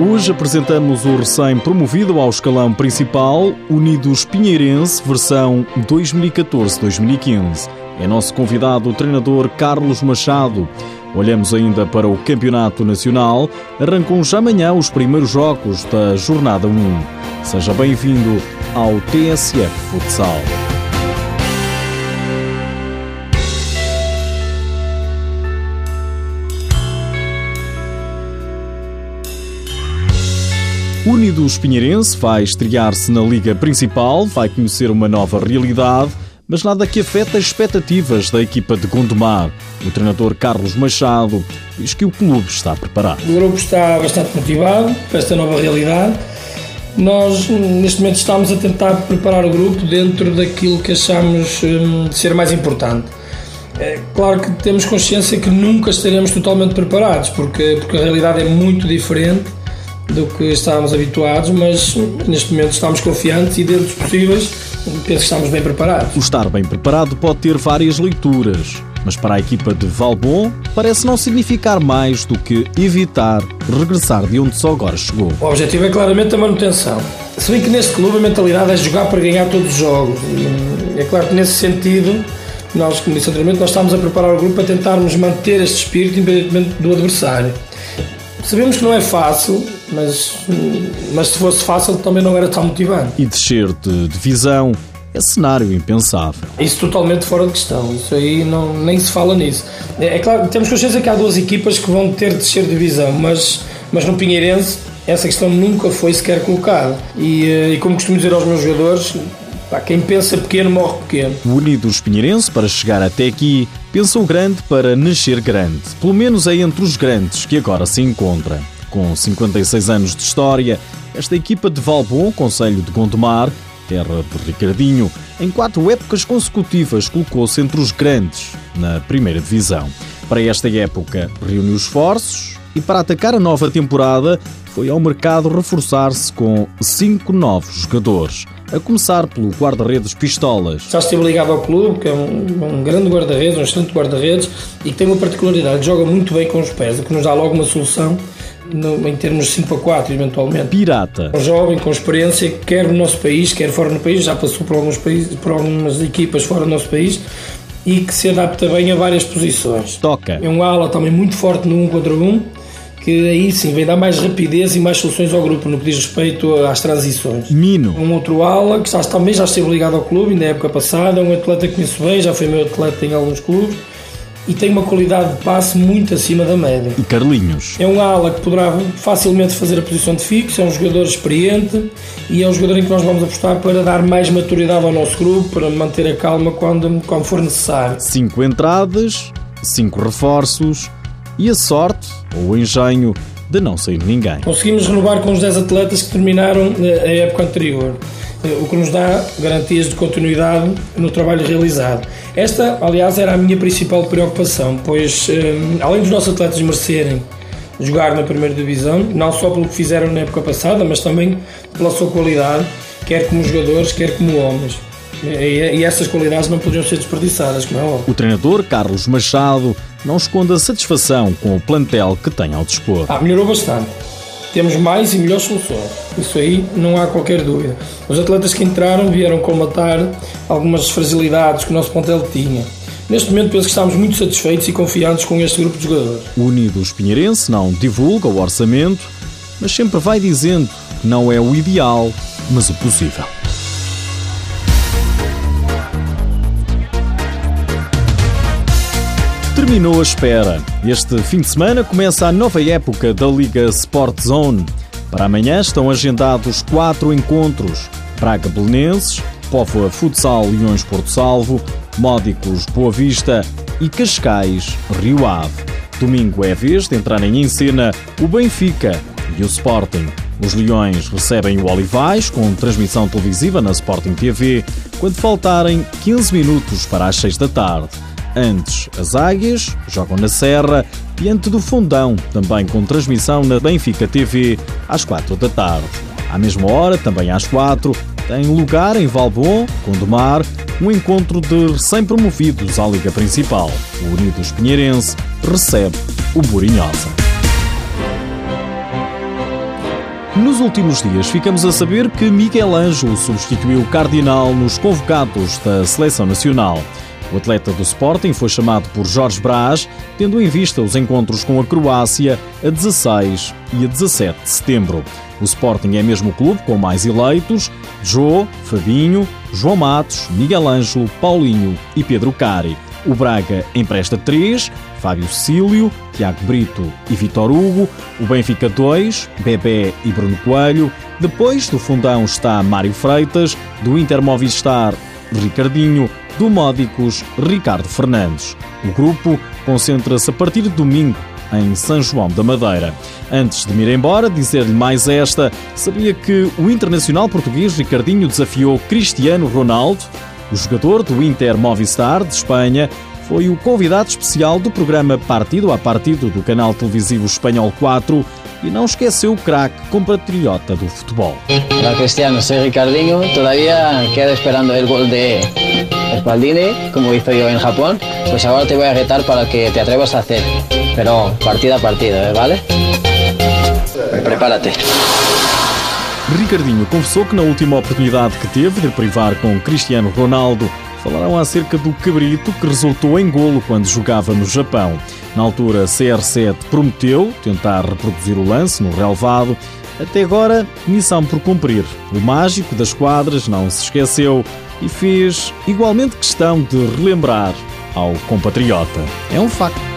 Hoje apresentamos o recém-promovido ao escalão principal Unidos Pinheirense, versão 2014-2015. É nosso convidado o treinador Carlos Machado. Olhamos ainda para o Campeonato Nacional. Arrancam já amanhã os primeiros jogos da Jornada 1. Seja bem-vindo ao TSF Futsal. Unidos Pinheirense vai estrear-se na Liga Principal, vai conhecer uma nova realidade, mas nada que afeta as expectativas da equipa de Gondomar. O treinador Carlos Machado diz que o clube está preparado. O grupo está bastante motivado para esta nova realidade. Nós, neste momento, estamos a tentar preparar o grupo dentro daquilo que achamos hum, ser mais importante. É claro que temos consciência que nunca estaremos totalmente preparados, porque, porque a realidade é muito diferente do que estávamos habituados, mas neste momento estamos confiantes e, dentro dos possíveis, penso que estamos bem preparados. O estar bem preparado pode ter várias leituras, mas para a equipa de Valbon parece não significar mais do que evitar regressar de onde só agora chegou. O objetivo é claramente a manutenção. Se bem que neste clube a mentalidade é jogar para ganhar todos os jogos. É claro que nesse sentido, nós, como disse anteriormente, nós estamos a preparar o grupo para tentarmos manter este espírito independentemente do adversário. Sabemos que não é fácil, mas, mas se fosse fácil também não era tão motivante. E descer de divisão é cenário impensável. Isso totalmente fora de questão, isso aí não, nem se fala nisso. É, é claro, temos consciência que há duas equipas que vão ter de descer de divisão, mas, mas no Pinheirense essa questão nunca foi sequer colocada. E, eh, e como costumo dizer aos meus jogadores, Pá, quem pensa pequeno morre pequeno. O Unidos Pinheirense, para chegar até aqui, pensou grande para nascer grande. Pelo menos é entre os grandes que agora se encontra. Com 56 anos de história, esta equipa de Valbon, Conselho de Gondomar, terra de Ricardinho, em quatro épocas consecutivas colocou-se entre os grandes na primeira divisão. Para esta época, reuniu esforços e para atacar a nova temporada foi ao mercado reforçar-se com cinco novos jogadores a começar pelo guarda-redes Pistolas. Já esteve ligado ao clube, que é um, um grande guarda-redes, um excelente guarda-redes e que tem uma particularidade, joga muito bem com os pés, o que nos dá logo uma solução no, em termos de 5 a 4, eventualmente. Pirata. Um jovem com experiência, quer no nosso país, quer fora do país, já passou por, alguns países, por algumas equipas fora do nosso país e que se adapta bem a várias posições. Toca. É um ala também muito forte no 1 um contra 1. Um, que aí sim vem dar mais rapidez e mais soluções ao grupo no que diz respeito às transições. Mino. Um outro ala que já, também já esteve ligado ao clube na época passada, um atleta que conheço bem, já foi meu atleta em alguns clubes e tem uma qualidade de passe muito acima da média. E Carlinhos? É um ala que poderá facilmente fazer a posição de fixo, é um jogador experiente e é um jogador em que nós vamos apostar para dar mais maturidade ao nosso grupo, para manter a calma quando, quando for necessário. Cinco entradas, cinco reforços e a sorte ou o engenho de não sair ninguém. Conseguimos renovar com os 10 atletas que terminaram eh, a época anterior, o que nos dá garantias de continuidade no trabalho realizado. Esta, aliás, era a minha principal preocupação, pois eh, além dos nossos atletas merecerem jogar na primeira divisão, não só pelo que fizeram na época passada, mas também pela sua qualidade, quer como jogadores, quer como homens. E, essas qualidades não podiam ser desperdiçadas, como é óbvio. O treinador Carlos Machado não esconde a satisfação com o plantel que tem ao dispor. Ah, melhorou bastante. Temos mais e melhores soluções. Isso aí não há qualquer dúvida. Os atletas que entraram vieram colmatar algumas fragilidades que o nosso plantel tinha. Neste momento penso que estamos muito satisfeitos e confiantes com este grupo de jogadores. O Unidos Pinheirense não divulga o orçamento, mas sempre vai dizendo que não é o ideal, mas o possível. Terminou a espera. Este fim de semana começa a nova época da Liga Sport Zone. Para amanhã estão agendados quatro encontros: Braga Belenenses, Póvoa Futsal Leões Porto Salvo, Módicos Boa Vista e Cascais Rio Ave. Domingo é a vez de entrarem em cena o Benfica e o Sporting. Os Leões recebem o Olivais com transmissão televisiva na Sporting TV quando faltarem 15 minutos para as 6 da tarde. Antes, as Águias jogam na Serra diante do Fundão, também com transmissão na Benfica TV às 4 da tarde. À mesma hora, também às 4, tem lugar em Valbon, Gondomar, um encontro de recém-promovidos à Liga Principal. O Unidos Pinheirense recebe o Burinhosa. Nos últimos dias ficamos a saber que Miguel Ângelo substituiu o Cardinal nos convocados da Seleção Nacional. O atleta do Sporting foi chamado por Jorge Brás, tendo em vista os encontros com a Croácia a 16 e a 17 de setembro. O Sporting é mesmo o clube com mais eleitos: Jô, Fabinho, João Matos, Miguel Ângelo, Paulinho e Pedro Cari. O Braga empresta três, Fábio Cílio, Tiago Brito e Vitor Hugo. O Benfica dois, Bebé e Bruno Coelho. Depois do fundão está Mário Freitas, do Inter Movistar, Ricardinho, do Módicos, Ricardo Fernandes. O grupo concentra-se a partir de domingo em São João da Madeira. Antes de me ir embora, dizer-lhe mais esta: sabia que o internacional português Ricardinho desafiou Cristiano Ronaldo? O jogador do Inter Movistar de Espanha foi o convidado especial do programa Partido a Partido do canal televisivo Espanhol 4 e não esqueceu o craque compatriota do futebol. Hola Cristiano, soy Ricardinho. Todavía queda esperando el gol de Spaldini, como hizo yo en Japón. Pues ahora te voy a retar para que te atrevas a hacer. Pero partido a partido, ¿eh? ¿vale? Prepárate. Ricardinho confessou que na última oportunidade que teve de privar com Cristiano Ronaldo, falaram acerca do cabrito que resultou em golo quando jogava no Japão. Na altura, CR7 prometeu tentar reproduzir o lance no relevado. Até agora, missão por cumprir. O mágico das quadras não se esqueceu e fez igualmente questão de relembrar ao compatriota. É um facto.